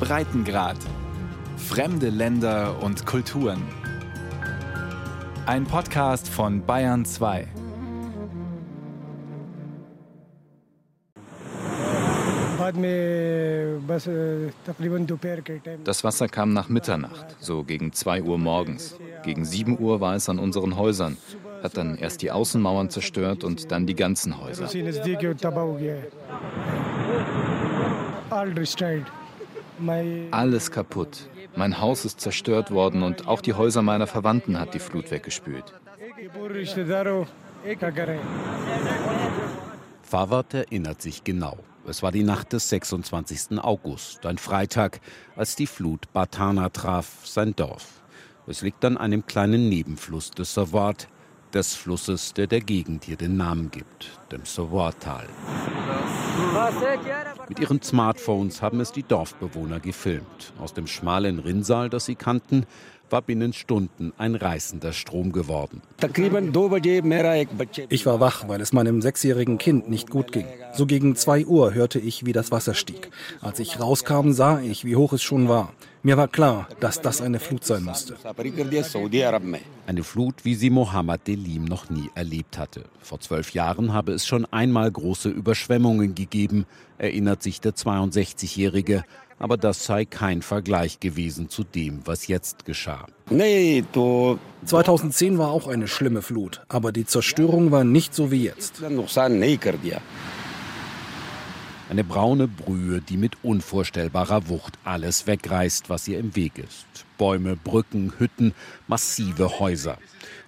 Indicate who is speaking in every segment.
Speaker 1: Breitengrad. Fremde Länder und Kulturen. Ein Podcast von Bayern 2.
Speaker 2: Das Wasser kam nach Mitternacht, so gegen 2 Uhr morgens. Gegen 7 Uhr war es an unseren Häusern, hat dann erst die Außenmauern zerstört und dann die ganzen Häuser. Alles kaputt. Mein Haus ist zerstört worden und auch die Häuser meiner Verwandten hat die Flut weggespült.
Speaker 3: Fawad erinnert sich genau. Es war die Nacht des 26. August, ein Freitag, als die Flut Batana traf, sein Dorf. Es liegt an einem kleinen Nebenfluss des Sawat, des Flusses, der der Gegend hier den Namen gibt, dem Sawat-Tal. Mit ihren Smartphones haben es die Dorfbewohner gefilmt. Aus dem schmalen Rinnsal, das sie kannten, war binnen Stunden ein reißender Strom geworden.
Speaker 4: Ich war wach, weil es meinem sechsjährigen Kind nicht gut ging. So gegen zwei Uhr hörte ich, wie das Wasser stieg. Als ich rauskam, sah ich, wie hoch es schon war. Mir war klar, dass das eine Flut sein musste.
Speaker 3: Eine Flut, wie sie Mohammed Delim noch nie erlebt hatte. Vor zwölf Jahren habe es schon einmal große Überschwemmungen gegeben, erinnert sich der 62-Jährige aber das sei kein Vergleich gewesen zu dem, was jetzt geschah.
Speaker 4: 2010 war auch eine schlimme Flut, aber die Zerstörung war nicht so wie jetzt.
Speaker 3: Eine braune Brühe, die mit unvorstellbarer Wucht alles wegreißt, was ihr im Weg ist. Bäume, Brücken, Hütten, massive Häuser.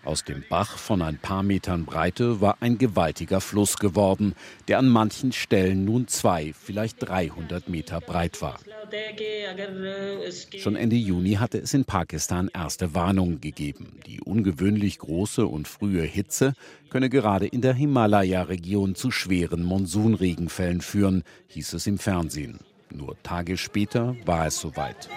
Speaker 3: Aus dem Bach von ein paar Metern Breite war ein gewaltiger Fluss geworden, der an manchen Stellen nun zwei, vielleicht 300 Meter breit war. Schon Ende Juni hatte es in Pakistan erste Warnungen gegeben. Die ungewöhnlich große und frühe Hitze könne gerade in der Himalaya-Region zu schweren Monsunregenfällen führen, hieß es im Fernsehen. Nur Tage später war es soweit.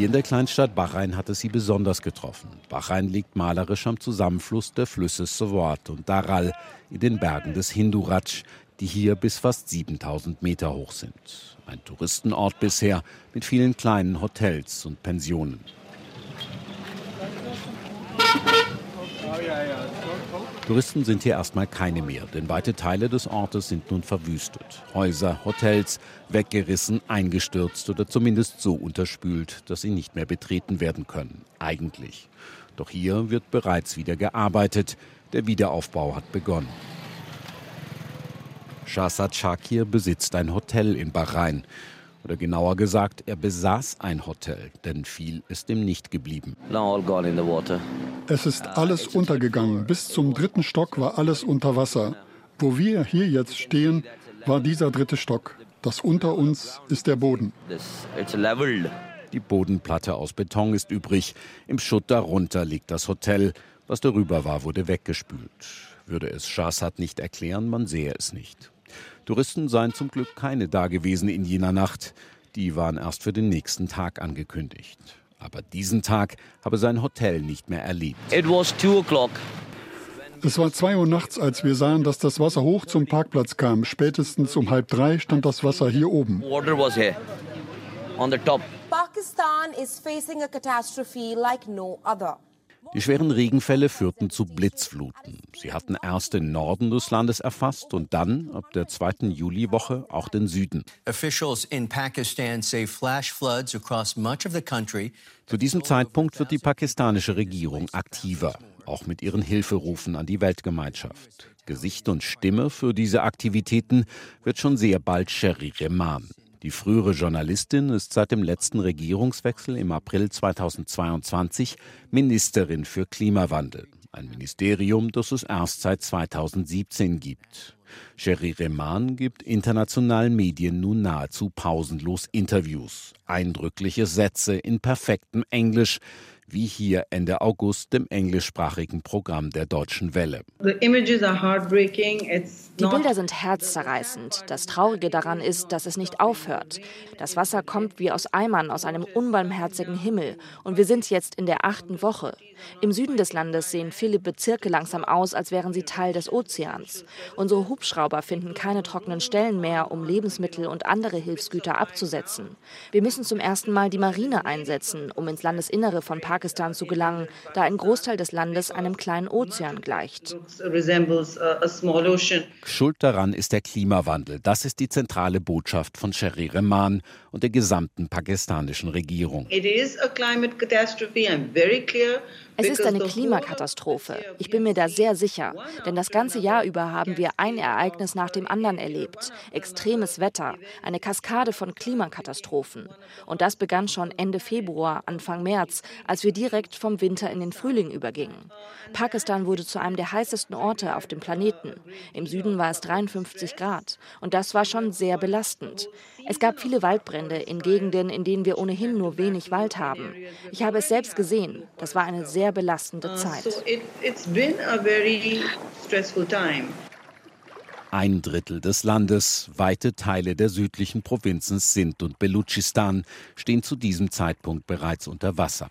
Speaker 3: Hier in der Kleinstadt Bahrain hat es sie besonders getroffen. Bahrain liegt malerisch am Zusammenfluss der Flüsse Sawat und Daral in den Bergen des Hinduraj, die hier bis fast 7000 Meter hoch sind. Ein Touristenort bisher mit vielen kleinen Hotels und Pensionen. Touristen sind hier erstmal keine mehr, denn weite Teile des Ortes sind nun verwüstet. Häuser, Hotels weggerissen, eingestürzt oder zumindest so unterspült, dass sie nicht mehr betreten werden können. Eigentlich. Doch hier wird bereits wieder gearbeitet. Der Wiederaufbau hat begonnen. Shahzad Shakir besitzt ein Hotel in Bahrain. Oder genauer gesagt, er besaß ein Hotel, denn viel ist ihm nicht geblieben.
Speaker 5: Es ist alles untergegangen. Bis zum dritten Stock war alles unter Wasser. Wo wir hier jetzt stehen, war dieser dritte Stock. Das unter uns ist der Boden.
Speaker 3: Die Bodenplatte aus Beton ist übrig. Im Schutt darunter liegt das Hotel. Was darüber war, wurde weggespült. Würde es Shahzad nicht erklären, man sehe es nicht. Touristen seien zum Glück keine dagewesen in jener Nacht. Die waren erst für den nächsten Tag angekündigt. Aber diesen Tag habe sein Hotel nicht mehr erlebt.
Speaker 5: It was two o'clock. Es war zwei Uhr nachts, als wir sahen, dass das Wasser hoch zum Parkplatz kam. Spätestens um halb drei stand das Wasser hier oben.
Speaker 6: Water was here, on the top. Pakistan is facing a catastrophe like no other.
Speaker 3: Die schweren Regenfälle führten zu Blitzfluten. Sie hatten erst den Norden des Landes erfasst und dann, ab der zweiten Juliwoche, auch den Süden. Zu diesem Zeitpunkt wird die pakistanische Regierung aktiver, auch mit ihren Hilferufen an die Weltgemeinschaft. Gesicht und Stimme für diese Aktivitäten wird schon sehr bald Sherry Rehman. Die frühere Journalistin ist seit dem letzten Regierungswechsel im April 2022 Ministerin für Klimawandel. Ein Ministerium, das es erst seit 2017 gibt. Sherry Rehman gibt internationalen Medien nun nahezu pausenlos Interviews. Eindrückliche Sätze in perfektem Englisch, wie hier Ende August im englischsprachigen Programm der Deutschen Welle.
Speaker 7: Die Bilder sind herzzerreißend. Das Traurige daran ist, dass es nicht aufhört. Das Wasser kommt wie aus Eimern aus einem unbarmherzigen Himmel. Und wir sind jetzt in der achten Woche. Im Süden des Landes sehen viele Bezirke langsam aus, als wären sie Teil des Ozeans. Unsere Hubschrauber finden keine trockenen Stellen mehr, um Lebensmittel und andere Hilfsgüter abzusetzen. Wir müssen zum ersten Mal die Marine einsetzen, um ins Landesinnere von Pakistan zu gelangen, da ein Großteil des Landes einem kleinen Ozean gleicht.
Speaker 3: Schuld daran ist der Klimawandel. Das ist die zentrale Botschaft von Sherry Rehman und der gesamten pakistanischen Regierung.
Speaker 7: It is a climate catastrophe. I'm very clear. Es ist eine Klimakatastrophe. Ich bin mir da sehr sicher. Denn das ganze Jahr über haben wir ein Ereignis nach dem anderen erlebt. Extremes Wetter, eine Kaskade von Klimakatastrophen. Und das begann schon Ende Februar, Anfang März, als wir direkt vom Winter in den Frühling übergingen. Pakistan wurde zu einem der heißesten Orte auf dem Planeten. Im Süden war es 53 Grad. Und das war schon sehr belastend. Es gab viele Waldbrände in Gegenden, in denen wir ohnehin nur wenig Wald haben. Ich habe es selbst gesehen. Das war eine sehr belastende uh, Zeit.
Speaker 3: Ein Drittel des Landes, weite Teile der südlichen Provinzen Sindh und Belutschistan stehen zu diesem Zeitpunkt bereits unter Wasser.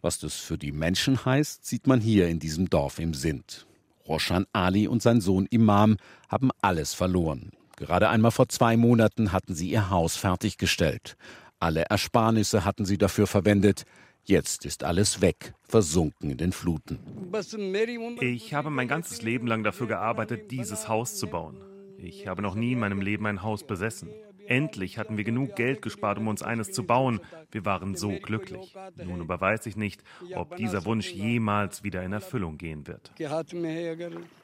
Speaker 3: Was das für die Menschen heißt, sieht man hier in diesem Dorf im Sindh. Roshan Ali und sein Sohn Imam haben alles verloren. Gerade einmal vor zwei Monaten hatten sie ihr Haus fertiggestellt. Alle Ersparnisse hatten sie dafür verwendet. Jetzt ist alles weg, versunken in den Fluten.
Speaker 8: Ich habe mein ganzes Leben lang dafür gearbeitet, dieses Haus zu bauen. Ich habe noch nie in meinem Leben ein Haus besessen. Endlich hatten wir genug Geld gespart, um uns eines zu bauen. Wir waren so glücklich. Nun aber weiß ich nicht, ob dieser Wunsch jemals wieder in Erfüllung gehen wird.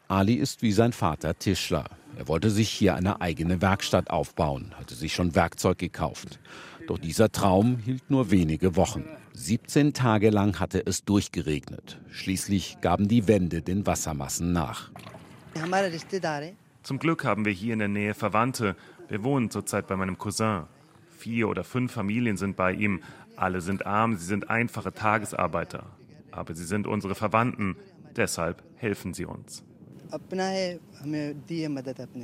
Speaker 3: Ali ist wie sein Vater Tischler. Er wollte sich hier eine eigene Werkstatt aufbauen, hatte sich schon Werkzeug gekauft. Doch dieser Traum hielt nur wenige Wochen. 17 Tage lang hatte es durchgeregnet. Schließlich gaben die Wände den Wassermassen nach.
Speaker 8: Zum Glück haben wir hier in der Nähe Verwandte wir wohnen zurzeit bei meinem Cousin. Vier oder fünf Familien sind bei ihm. Alle sind arm, sie sind einfache Tagesarbeiter. Aber sie sind unsere Verwandten, deshalb helfen sie uns.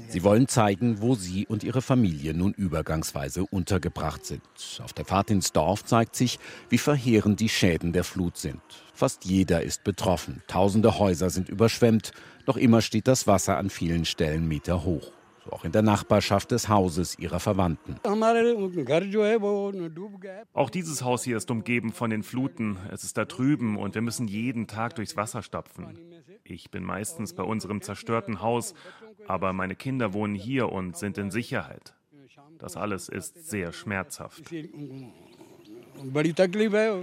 Speaker 3: Sie wollen zeigen, wo Sie und Ihre Familie nun übergangsweise untergebracht sind. Auf der Fahrt ins Dorf zeigt sich, wie verheerend die Schäden der Flut sind. Fast jeder ist betroffen. Tausende Häuser sind überschwemmt. Noch immer steht das Wasser an vielen Stellen Meter hoch so auch in der Nachbarschaft des Hauses ihrer Verwandten.
Speaker 8: Auch dieses Haus hier ist umgeben von den Fluten. Es ist da drüben und wir müssen jeden Tag durchs Wasser stapfen. Ich bin meistens bei unserem zerstörten Haus, aber meine Kinder wohnen hier und sind in Sicherheit. Das alles ist sehr schmerzhaft.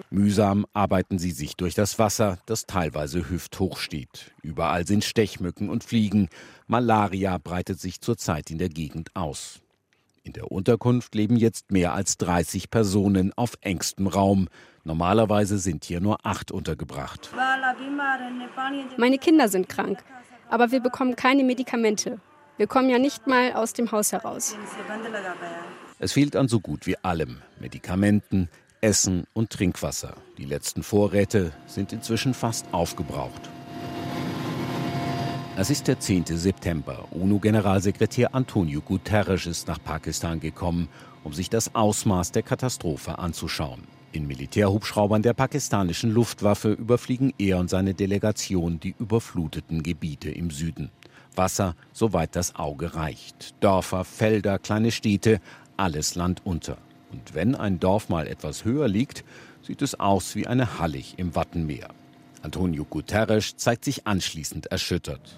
Speaker 3: Mühsam arbeiten sie sich durch das Wasser, das teilweise hüfthoch steht. Überall sind Stechmücken und Fliegen. Malaria breitet sich zurzeit in der Gegend aus. In der Unterkunft leben jetzt mehr als 30 Personen auf engstem Raum. Normalerweise sind hier nur acht untergebracht.
Speaker 9: Meine Kinder sind krank, aber wir bekommen keine Medikamente. Wir kommen ja nicht mal aus dem Haus heraus.
Speaker 3: Es fehlt an so gut wie allem. Medikamenten, Essen und Trinkwasser. Die letzten Vorräte sind inzwischen fast aufgebraucht. Es ist der 10. September. UNO-Generalsekretär Antonio Guterres ist nach Pakistan gekommen, um sich das Ausmaß der Katastrophe anzuschauen. In Militärhubschraubern der pakistanischen Luftwaffe überfliegen er und seine Delegation die überfluteten Gebiete im Süden. Wasser, soweit das Auge reicht. Dörfer, Felder, kleine Städte, alles Land unter. Und wenn ein Dorf mal etwas höher liegt, sieht es aus wie eine Hallig im Wattenmeer. Antonio Guterres zeigt sich anschließend erschüttert.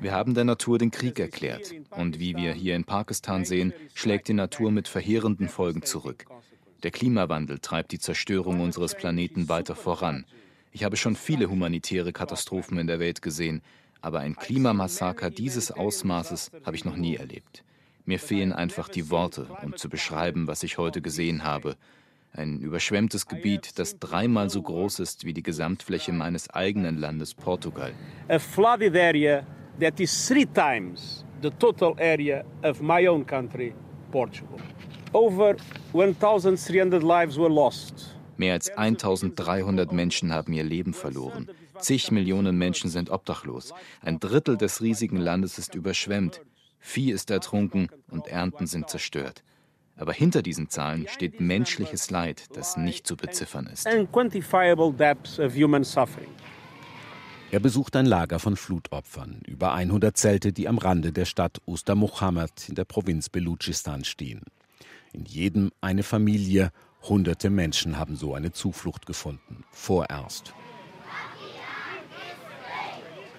Speaker 2: Wir haben der Natur den Krieg erklärt. Und wie wir hier in Pakistan sehen, schlägt die Natur mit verheerenden Folgen zurück. Der Klimawandel treibt die Zerstörung unseres Planeten weiter voran. Ich habe schon viele humanitäre Katastrophen in der Welt gesehen, aber ein Klimamassaker dieses Ausmaßes habe ich noch nie erlebt. Mir fehlen einfach die Worte, um zu beschreiben, was ich heute gesehen habe. Ein überschwemmtes Gebiet, das dreimal so groß ist wie die Gesamtfläche meines eigenen Landes Portugal. A flooded area that is three times the total area of my own country, Portugal. Mehr als 1300 Menschen haben ihr Leben verloren. Zig Millionen Menschen sind obdachlos. Ein Drittel des riesigen Landes ist überschwemmt. Vieh ist ertrunken und Ernten sind zerstört. Aber hinter diesen Zahlen steht menschliches Leid, das nicht zu beziffern ist.
Speaker 3: Er besucht ein Lager von Flutopfern, über 100 Zelte, die am Rande der Stadt Ustamuhammad in der Provinz Belutschistan stehen. In jedem eine Familie, hunderte Menschen haben so eine Zuflucht gefunden, vorerst.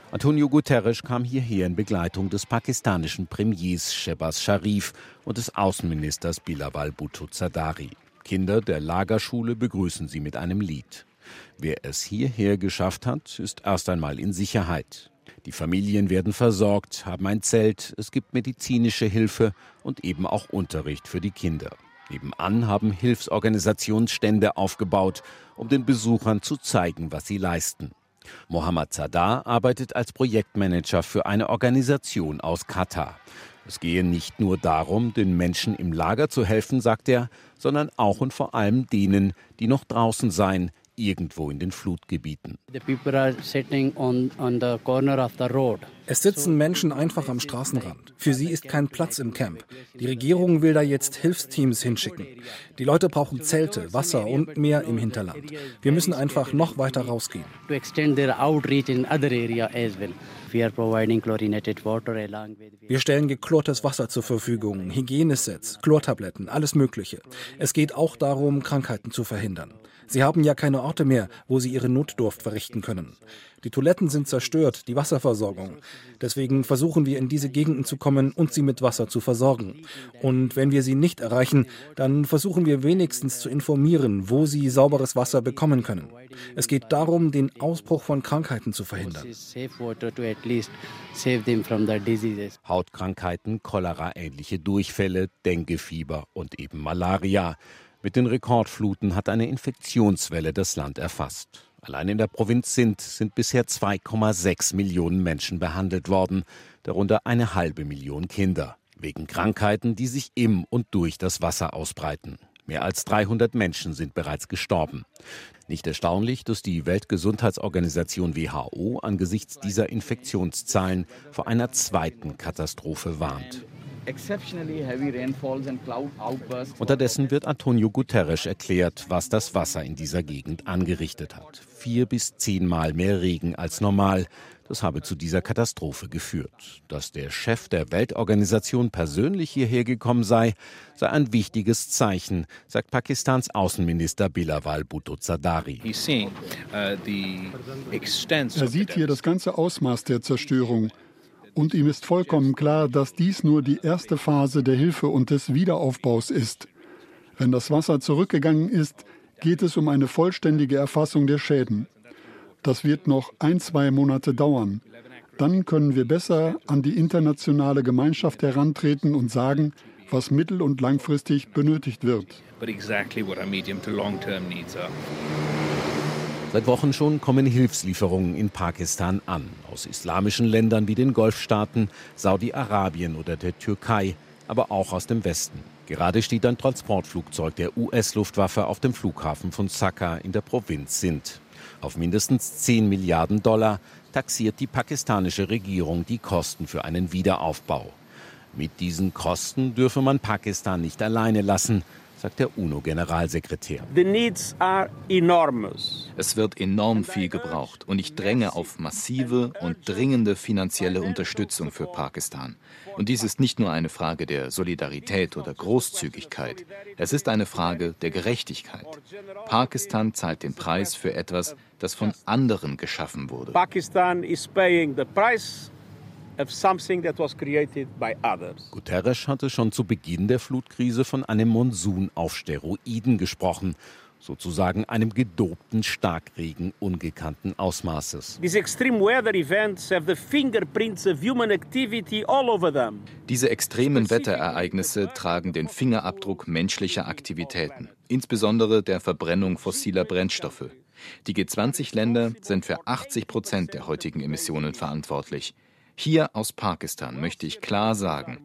Speaker 3: Antonio Guterres kam hierher in Begleitung des pakistanischen Premiers Shehbaz Sharif und des Außenministers Bilawal Bhutto Zardari. Kinder der Lagerschule begrüßen sie mit einem Lied. Wer es hierher geschafft hat, ist erst einmal in Sicherheit. Die Familien werden versorgt, haben ein Zelt, es gibt medizinische Hilfe und eben auch Unterricht für die Kinder. Nebenan haben Hilfsorganisationen Stände aufgebaut, um den Besuchern zu zeigen, was sie leisten. Mohammad Zadar arbeitet als Projektmanager für eine Organisation aus Katar. Es gehe nicht nur darum, den Menschen im Lager zu helfen, sagt er, sondern auch und vor allem denen, die noch draußen seien, irgendwo in den Flutgebieten.
Speaker 4: Es sitzen Menschen einfach am Straßenrand. Für sie ist kein Platz im Camp. Die Regierung will da jetzt Hilfsteams hinschicken. Die Leute brauchen Zelte, Wasser und mehr im Hinterland. Wir müssen einfach noch weiter rausgehen. Wir stellen geklortes Wasser zur Verfügung, Hygienesets, Chlortabletten, alles Mögliche. Es geht auch darum, Krankheiten zu verhindern. Sie haben ja keine Orte mehr, wo sie ihre Notdurft verrichten können. Die Toiletten sind zerstört, die Wasserversorgung. Deswegen versuchen wir in diese Gegenden zu kommen und sie mit Wasser zu versorgen. Und wenn wir sie nicht erreichen, dann versuchen wir wenigstens zu informieren, wo sie sauberes Wasser bekommen können. Es geht darum, den Ausbruch von Krankheiten zu verhindern.
Speaker 3: Hautkrankheiten, Cholera-ähnliche Durchfälle, Denguefieber und eben Malaria. Mit den Rekordfluten hat eine Infektionswelle das Land erfasst. Allein in der Provinz Sindh sind bisher 2,6 Millionen Menschen behandelt worden, darunter eine halbe Million Kinder, wegen Krankheiten, die sich im und durch das Wasser ausbreiten. Mehr als 300 Menschen sind bereits gestorben. Nicht erstaunlich, dass die Weltgesundheitsorganisation WHO angesichts dieser Infektionszahlen vor einer zweiten Katastrophe warnt. Unterdessen wird Antonio Guterres erklärt, was das Wasser in dieser Gegend angerichtet hat. Vier bis zehnmal mehr Regen als normal. Das habe zu dieser Katastrophe geführt. Dass der Chef der Weltorganisation persönlich hierher gekommen sei, sei ein wichtiges Zeichen, sagt Pakistans Außenminister Bilawal Bhutto Zardari.
Speaker 5: Uh, er sieht hier das ganze Ausmaß der Zerstörung. Und ihm ist vollkommen klar, dass dies nur die erste Phase der Hilfe und des Wiederaufbaus ist. Wenn das Wasser zurückgegangen ist, geht es um eine vollständige Erfassung der Schäden. Das wird noch ein, zwei Monate dauern. Dann können wir besser an die internationale Gemeinschaft herantreten und sagen, was mittel- und langfristig benötigt wird.
Speaker 3: Seit Wochen schon kommen Hilfslieferungen in Pakistan an, aus islamischen Ländern wie den Golfstaaten, Saudi-Arabien oder der Türkei, aber auch aus dem Westen. Gerade steht ein Transportflugzeug der US-Luftwaffe auf dem Flughafen von Sakka in der Provinz Sindh. Auf mindestens 10 Milliarden Dollar taxiert die pakistanische Regierung die Kosten für einen Wiederaufbau. Mit diesen Kosten dürfe man Pakistan nicht alleine lassen, sagt der UNO-Generalsekretär.
Speaker 2: Es wird enorm viel gebraucht und ich dränge auf massive und dringende finanzielle Unterstützung für Pakistan. Und dies ist nicht nur eine Frage der Solidarität oder Großzügigkeit, es ist eine Frage der Gerechtigkeit. Pakistan zahlt den Preis für etwas, das von anderen geschaffen wurde. Pakistan is paying the price
Speaker 3: Guterres hatte schon zu Beginn der Flutkrise von einem Monsun auf Steroiden gesprochen, sozusagen einem gedobten Starkregen ungekannten Ausmaßes. Diese extremen
Speaker 2: Wetterereignisse tragen den Fingerabdruck menschlicher Aktivitäten, insbesondere der Verbrennung fossiler Brennstoffe. Die G20-Länder sind für 80 Prozent der heutigen Emissionen verantwortlich. Hier aus Pakistan möchte ich klar sagen,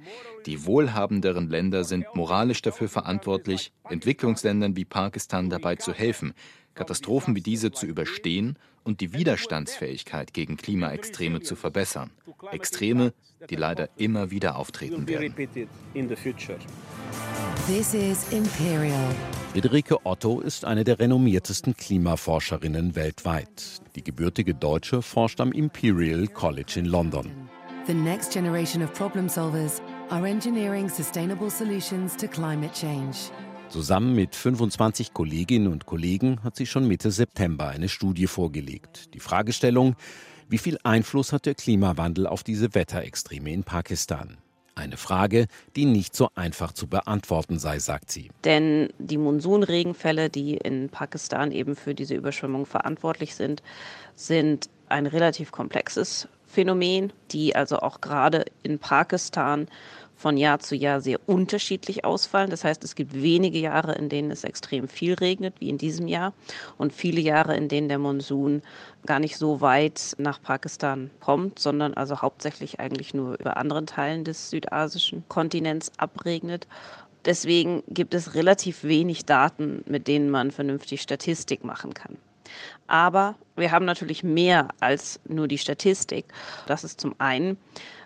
Speaker 2: die wohlhabenderen Länder sind moralisch dafür verantwortlich, Entwicklungsländern wie Pakistan dabei zu helfen, Katastrophen wie diese zu überstehen und die Widerstandsfähigkeit gegen Klimaextreme zu verbessern. Extreme, die leider immer wieder auftreten werden.
Speaker 3: This is Imperial. Friederike Otto ist eine der renommiertesten Klimaforscherinnen weltweit. Die gebürtige Deutsche forscht am Imperial College in London. The next generation of problem solvers are engineering sustainable solutions to climate change. Zusammen mit 25 Kolleginnen und Kollegen hat sie schon Mitte September eine Studie vorgelegt. Die Fragestellung, wie viel Einfluss hat der Klimawandel auf diese Wetterextreme in Pakistan? Eine Frage, die nicht so einfach zu beantworten sei, sagt sie.
Speaker 10: Denn die Monsunregenfälle, die in Pakistan eben für diese Überschwemmung verantwortlich sind, sind ein relativ komplexes Phänomen, die also auch gerade in Pakistan von Jahr zu Jahr sehr unterschiedlich ausfallen. Das heißt, es gibt wenige Jahre, in denen es extrem viel regnet, wie in diesem Jahr, und viele Jahre, in denen der Monsun gar nicht so weit nach Pakistan kommt, sondern also hauptsächlich eigentlich nur über anderen Teilen des südasischen Kontinents abregnet. Deswegen gibt es relativ wenig Daten, mit denen man vernünftig Statistik machen kann. Aber wir haben natürlich mehr als nur die Statistik. Das ist zum einen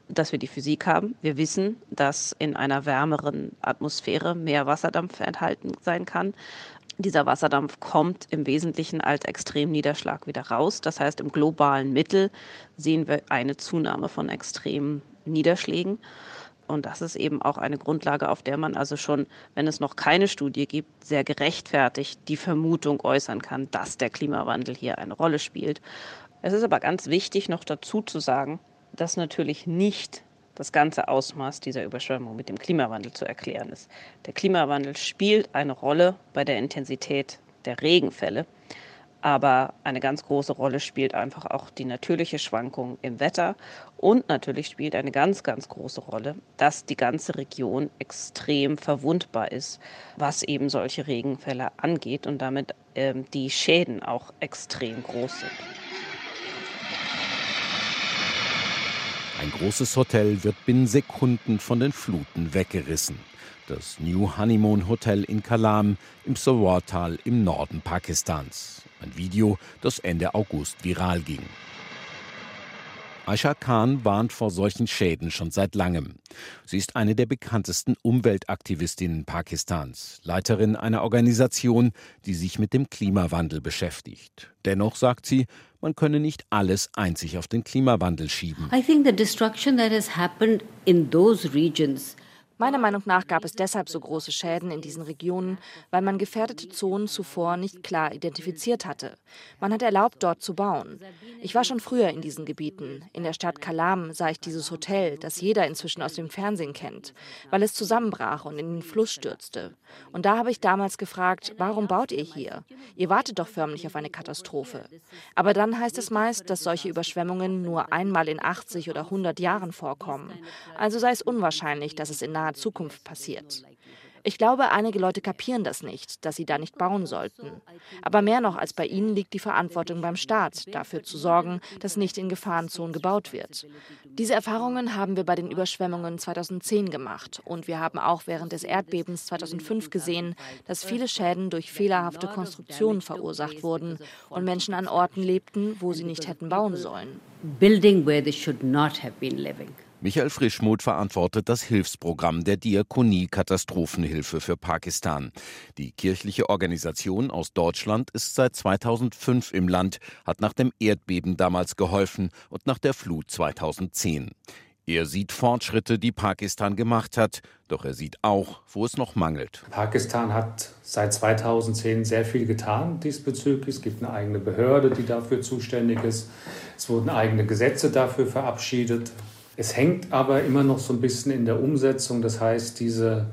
Speaker 10: dass wir die Physik haben. Wir wissen, dass in einer wärmeren Atmosphäre mehr Wasserdampf enthalten sein kann. Dieser Wasserdampf kommt im Wesentlichen als Extremniederschlag wieder raus. Das heißt, im globalen Mittel sehen wir eine Zunahme von extremen Niederschlägen. Und das ist eben auch eine Grundlage, auf der man also schon, wenn es noch keine Studie gibt, sehr gerechtfertigt die Vermutung äußern kann, dass der Klimawandel hier eine Rolle spielt. Es ist aber ganz wichtig, noch dazu zu sagen, dass natürlich nicht das ganze Ausmaß dieser Überschwemmung mit dem Klimawandel zu erklären ist. Der Klimawandel spielt eine Rolle bei der Intensität der Regenfälle, aber eine ganz große Rolle spielt einfach auch die natürliche Schwankung im Wetter und natürlich spielt eine ganz, ganz große Rolle, dass die ganze Region extrem verwundbar ist, was eben solche Regenfälle angeht und damit ähm, die Schäden auch extrem groß sind.
Speaker 3: Ein großes Hotel wird binnen Sekunden von den Fluten weggerissen. Das New Honeymoon Hotel in Kalam im Sawar-Tal im Norden Pakistans. Ein Video, das Ende August viral ging. Aisha Khan warnt vor solchen Schäden schon seit langem. Sie ist eine der bekanntesten Umweltaktivistinnen Pakistans, Leiterin einer Organisation, die sich mit dem Klimawandel beschäftigt. Dennoch sagt sie, man könne nicht alles einzig auf den Klimawandel schieben. I think the destruction that has happened in those regions
Speaker 7: Meiner Meinung nach gab es deshalb so große Schäden in diesen Regionen, weil man gefährdete Zonen zuvor nicht klar identifiziert hatte. Man hat erlaubt, dort zu bauen. Ich war schon früher in diesen Gebieten. In der Stadt Kalam sah ich dieses Hotel, das jeder inzwischen aus dem Fernsehen kennt, weil es zusammenbrach und in den Fluss stürzte. Und da habe ich damals gefragt, warum baut ihr hier? Ihr wartet doch förmlich auf eine Katastrophe. Aber dann heißt es meist, dass solche Überschwemmungen nur einmal in 80 oder 100 Jahren vorkommen. Also sei es unwahrscheinlich, dass es in naher Zukunft passiert. Ich glaube, einige Leute kapieren das nicht, dass sie da nicht bauen sollten. Aber mehr noch als bei ihnen liegt die Verantwortung beim Staat, dafür zu sorgen, dass nicht in Gefahrenzonen gebaut wird. Diese Erfahrungen haben wir bei den Überschwemmungen 2010 gemacht und wir haben auch während des Erdbebens 2005 gesehen, dass viele Schäden durch fehlerhafte Konstruktionen verursacht wurden und Menschen an Orten lebten, wo sie nicht hätten bauen sollen. Building where they should not have been living.
Speaker 3: Michael Frischmuth verantwortet das Hilfsprogramm der Diakonie Katastrophenhilfe für Pakistan. Die kirchliche Organisation aus Deutschland ist seit 2005 im Land, hat nach dem Erdbeben damals geholfen und nach der Flut 2010. Er sieht Fortschritte, die Pakistan gemacht hat, doch er sieht auch, wo es noch mangelt.
Speaker 11: Pakistan hat seit 2010 sehr viel getan diesbezüglich. Es gibt eine eigene Behörde, die dafür zuständig ist. Es wurden eigene Gesetze dafür verabschiedet. Es hängt aber immer noch so ein bisschen in der Umsetzung. Das heißt, diese,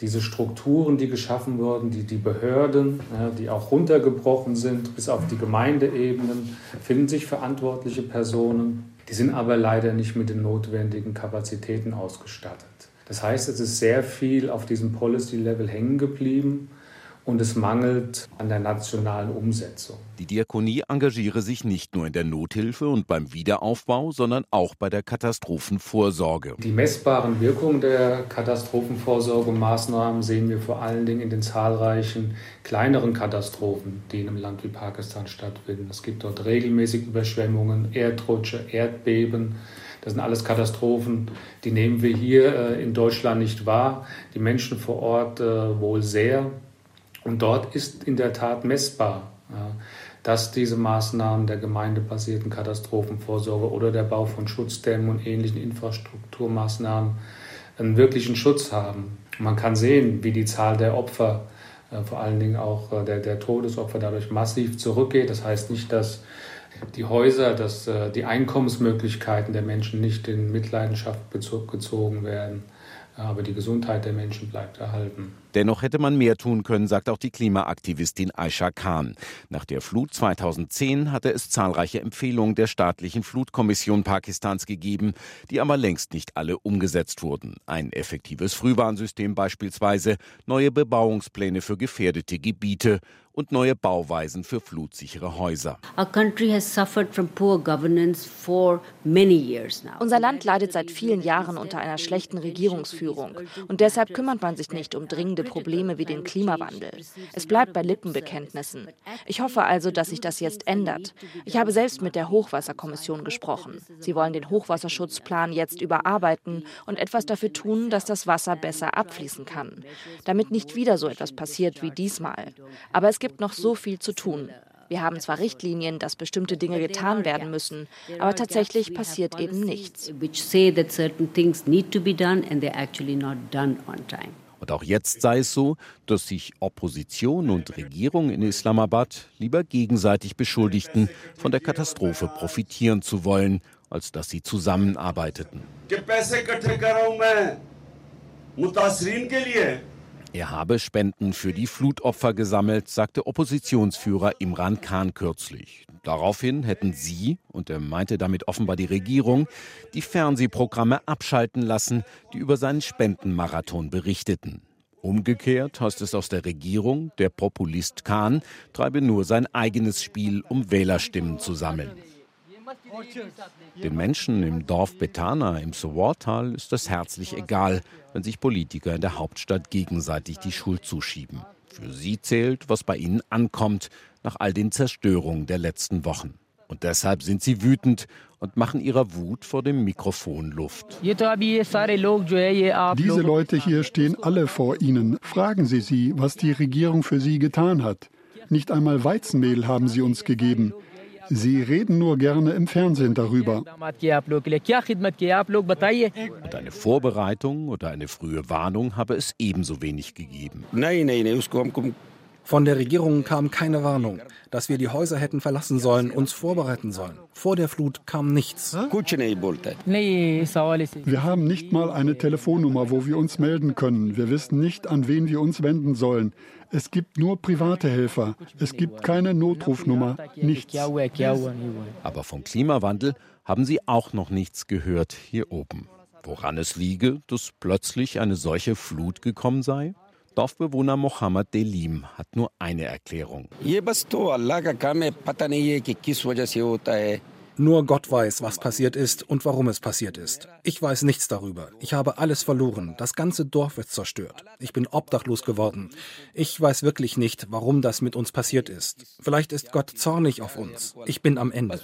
Speaker 11: diese Strukturen, die geschaffen wurden, die, die Behörden, ja, die auch runtergebrochen sind bis auf die Gemeindeebenen, finden sich verantwortliche Personen. Die sind aber leider nicht mit den notwendigen Kapazitäten ausgestattet. Das heißt, es ist sehr viel auf diesem Policy-Level hängen geblieben und es mangelt an der nationalen Umsetzung.
Speaker 3: Die Diakonie engagiere sich nicht nur in der Nothilfe und beim Wiederaufbau, sondern auch bei der Katastrophenvorsorge.
Speaker 11: Die messbaren Wirkungen der Katastrophenvorsorgemaßnahmen sehen wir vor allen Dingen in den zahlreichen kleineren Katastrophen, die in einem Land wie Pakistan stattfinden. Es gibt dort regelmäßig Überschwemmungen, Erdrutsche, Erdbeben. Das sind alles Katastrophen, die nehmen wir hier äh, in Deutschland nicht wahr. Die Menschen vor Ort äh, wohl sehr. Und dort ist in der Tat messbar, dass diese Maßnahmen der gemeindebasierten Katastrophenvorsorge oder der Bau von Schutzdämmen und ähnlichen Infrastrukturmaßnahmen einen wirklichen Schutz haben. Man kann sehen, wie die Zahl der Opfer, äh, vor allen Dingen auch äh, der, der Todesopfer, dadurch massiv zurückgeht. Das heißt nicht, dass die Häuser, dass äh, die Einkommensmöglichkeiten der Menschen nicht in Mitleidenschaft gezogen werden aber die Gesundheit der Menschen bleibt erhalten.
Speaker 3: Dennoch hätte man mehr tun können, sagt auch die Klimaaktivistin Aisha Khan. Nach der Flut 2010 hatte es zahlreiche Empfehlungen der staatlichen Flutkommission Pakistans gegeben, die aber längst nicht alle umgesetzt wurden. Ein effektives Frühwarnsystem beispielsweise, neue Bebauungspläne für gefährdete Gebiete und neue Bauweisen für flutsichere Häuser.
Speaker 7: Unser Land leidet seit vielen Jahren unter einer schlechten Regierungsführung und deshalb kümmert man sich nicht um dringende Probleme wie den Klimawandel. Es bleibt bei Lippenbekenntnissen. Ich hoffe also, dass sich das jetzt ändert. Ich habe selbst mit der Hochwasserkommission gesprochen. Sie wollen den Hochwasserschutzplan jetzt überarbeiten und etwas dafür tun, dass das Wasser besser abfließen kann, damit nicht wieder so etwas passiert wie diesmal. Aber es gibt noch so viel zu tun. Wir haben zwar Richtlinien, dass bestimmte Dinge getan werden müssen, aber tatsächlich passiert eben nichts.
Speaker 3: Und auch jetzt sei es so, dass sich Opposition und Regierung in Islamabad lieber gegenseitig beschuldigten, von der Katastrophe profitieren zu wollen, als dass sie zusammenarbeiteten. Er habe Spenden für die Flutopfer gesammelt, sagte Oppositionsführer Imran Khan kürzlich. Daraufhin hätten sie, und er meinte damit offenbar die Regierung, die Fernsehprogramme abschalten lassen, die über seinen Spendenmarathon berichteten. Umgekehrt heißt es aus der Regierung, der Populist Khan treibe nur sein eigenes Spiel, um Wählerstimmen zu sammeln. Den Menschen im Dorf Betana im Sowartal ist das herzlich egal, wenn sich Politiker in der Hauptstadt gegenseitig die Schuld zuschieben. Für sie zählt, was bei ihnen ankommt, nach all den Zerstörungen der letzten Wochen. Und deshalb sind sie wütend und machen ihrer Wut vor dem Mikrofon Luft.
Speaker 5: Diese Leute hier stehen alle vor Ihnen. Fragen Sie sie, was die Regierung für sie getan hat. Nicht einmal Weizenmehl haben sie uns gegeben. Sie reden nur gerne im Fernsehen darüber. Und
Speaker 3: eine Vorbereitung oder eine frühe Warnung habe es ebenso wenig gegeben.
Speaker 4: Von der Regierung kam keine Warnung, dass wir die Häuser hätten verlassen sollen, uns vorbereiten sollen. Vor der Flut kam nichts.
Speaker 5: Wir haben nicht mal eine Telefonnummer, wo wir uns melden können. Wir wissen nicht, an wen wir uns wenden sollen. Es gibt nur private Helfer. Es gibt keine Notrufnummer, nichts.
Speaker 3: Aber vom Klimawandel haben Sie auch noch nichts gehört hier oben. Woran es liege, dass plötzlich eine solche Flut gekommen sei? Dorfbewohner Mohammed Delim hat nur eine Erklärung.
Speaker 4: Nur Gott weiß, was passiert ist und warum es passiert ist. Ich weiß nichts darüber. Ich habe alles verloren. Das ganze Dorf ist zerstört. Ich bin obdachlos geworden. Ich weiß wirklich nicht, warum das mit uns passiert ist. Vielleicht ist Gott zornig auf uns. Ich bin am Ende.